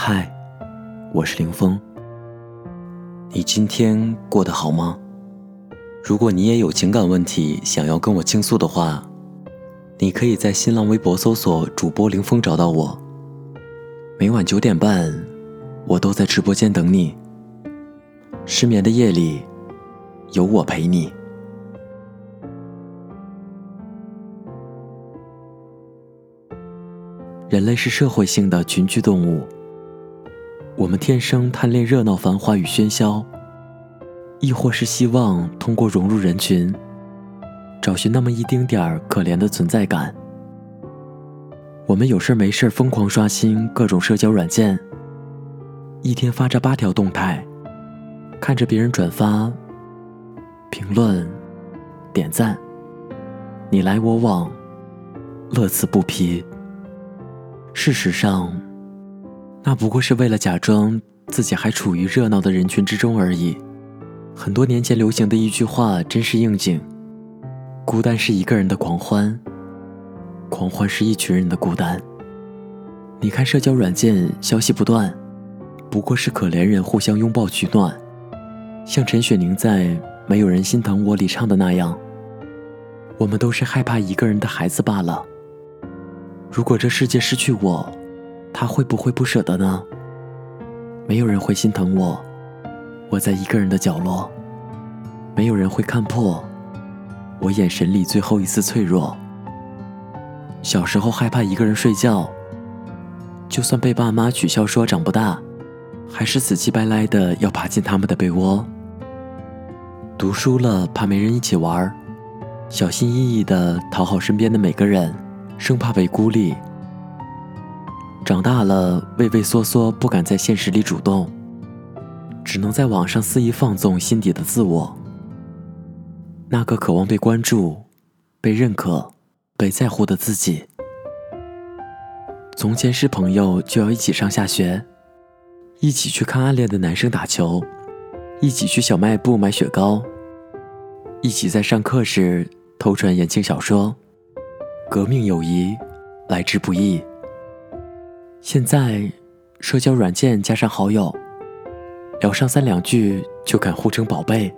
嗨，我是林峰。你今天过得好吗？如果你也有情感问题想要跟我倾诉的话，你可以在新浪微博搜索“主播林峰”找到我。每晚九点半，我都在直播间等你。失眠的夜里，有我陪你。人类是社会性的群居动物。我们天生贪恋热闹、繁华与喧嚣，亦或是希望通过融入人群，找寻那么一丁点儿可怜的存在感。我们有事没事疯狂刷新各种社交软件，一天发着八条动态，看着别人转发、评论、点赞，你来我往，乐此不疲。事实上，那不过是为了假装自己还处于热闹的人群之中而已。很多年前流行的一句话真是应景：孤单是一个人的狂欢，狂欢是一群人的孤单。你看社交软件消息不断，不过是可怜人互相拥抱取暖，像陈雪凝在《没有人心疼我》里唱的那样：“我们都是害怕一个人的孩子罢了。如果这世界失去我。”他会不会不舍得呢？没有人会心疼我，我在一个人的角落，没有人会看破我眼神里最后一丝脆弱。小时候害怕一个人睡觉，就算被爸妈取笑说长不大，还是死乞白赖的要爬进他们的被窝。读书了怕没人一起玩，小心翼翼的讨好身边的每个人，生怕被孤立。长大了，畏畏缩缩，不敢在现实里主动，只能在网上肆意放纵心底的自我。那个渴望被关注、被认可、被在乎的自己。从前是朋友，就要一起上下学，一起去看暗恋的男生打球，一起去小卖部买雪糕，一起在上课时偷传言情小说。革命友谊，来之不易。现在，社交软件加上好友，聊上三两句就敢互称宝贝，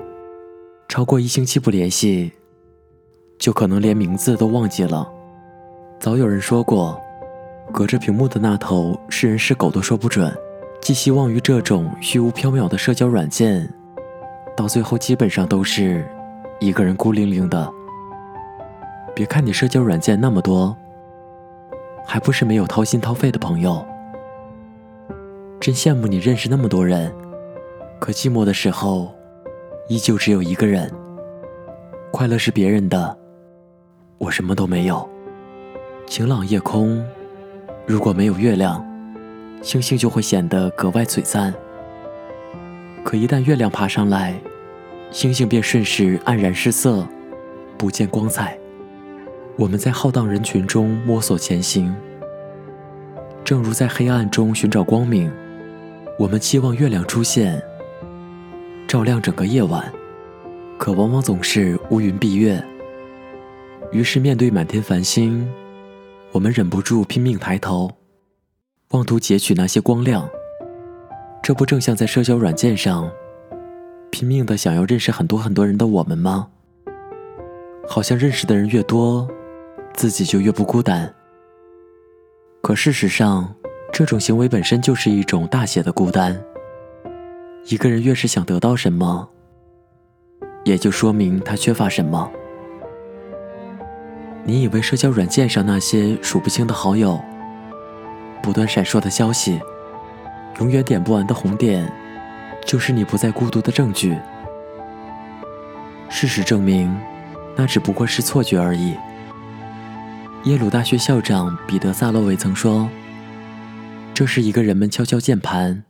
超过一星期不联系，就可能连名字都忘记了。早有人说过，隔着屏幕的那头是人是狗都说不准。寄希望于这种虚无缥缈的社交软件，到最后基本上都是一个人孤零零的。别看你社交软件那么多。还不是没有掏心掏肺的朋友，真羡慕你认识那么多人，可寂寞的时候，依旧只有一个人。快乐是别人的，我什么都没有。晴朗夜空，如果没有月亮，星星就会显得格外璀璨。可一旦月亮爬上来，星星便瞬时黯然失色，不见光彩。我们在浩荡人群中摸索前行，正如在黑暗中寻找光明。我们期望月亮出现，照亮整个夜晚，可往往总是乌云蔽月。于是面对满天繁星，我们忍不住拼命抬头，妄图截取那些光亮。这不正像在社交软件上拼命的想要认识很多很多人的我们吗？好像认识的人越多。自己就越不孤单。可事实上，这种行为本身就是一种大写的孤单。一个人越是想得到什么，也就说明他缺乏什么。你以为社交软件上那些数不清的好友、不断闪烁的消息、永远点不完的红点，就是你不再孤独的证据？事实证明，那只不过是错觉而已。耶鲁大学校长彼得·萨洛维曾说：“这是一个人们敲敲键盘，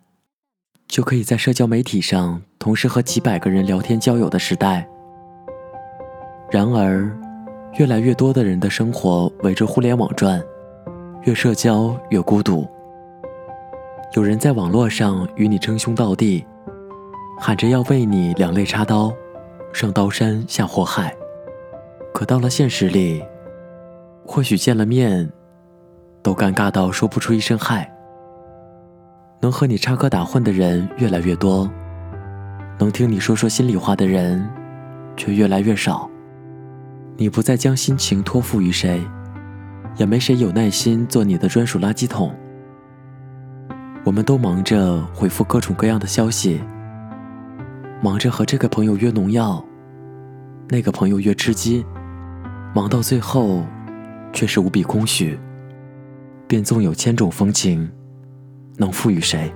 就可以在社交媒体上同时和几百个人聊天交友的时代。然而，越来越多的人的生活围着互联网转，越社交越孤独。有人在网络上与你称兄道弟，喊着要为你两肋插刀，上刀山下火海，可到了现实里。”或许见了面，都尴尬到说不出一声嗨。能和你插科打诨的人越来越多，能听你说说心里话的人却越来越少。你不再将心情托付于谁，也没谁有耐心做你的专属垃圾桶。我们都忙着回复各种各样的消息，忙着和这个朋友约农药，那个朋友约吃鸡，忙到最后，却是无比空虚。便纵有千种风情。能赋予谁？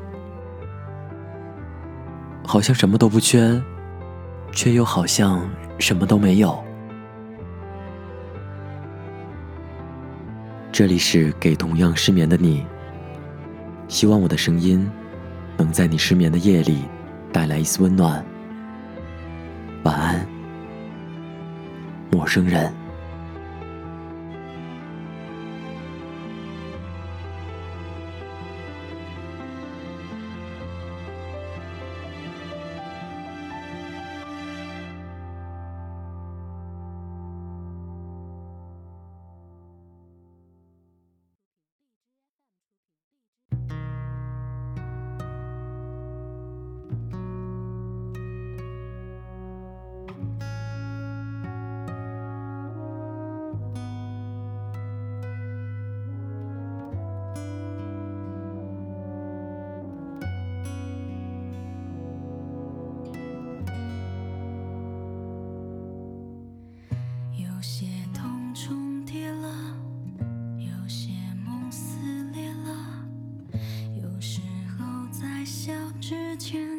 好像什么都不缺，却又好像什么都没有。这里是给同样失眠的你，希望我的声音能在你失眠的夜里带来一丝温暖。晚安，陌生人。间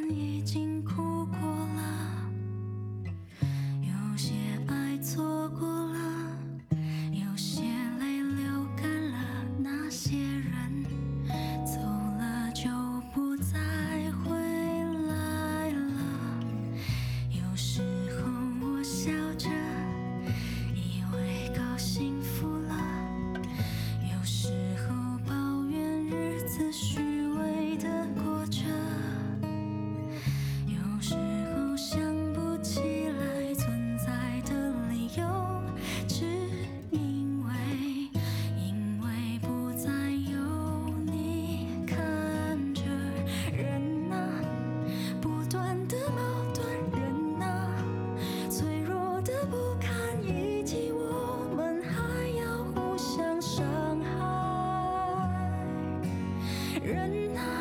人啊。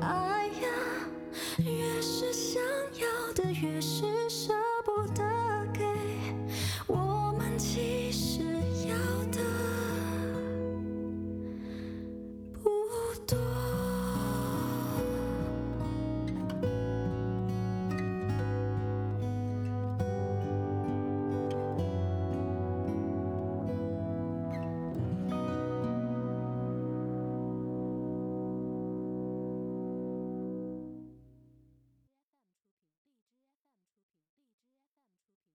爱呀越是想要的越是舍不得。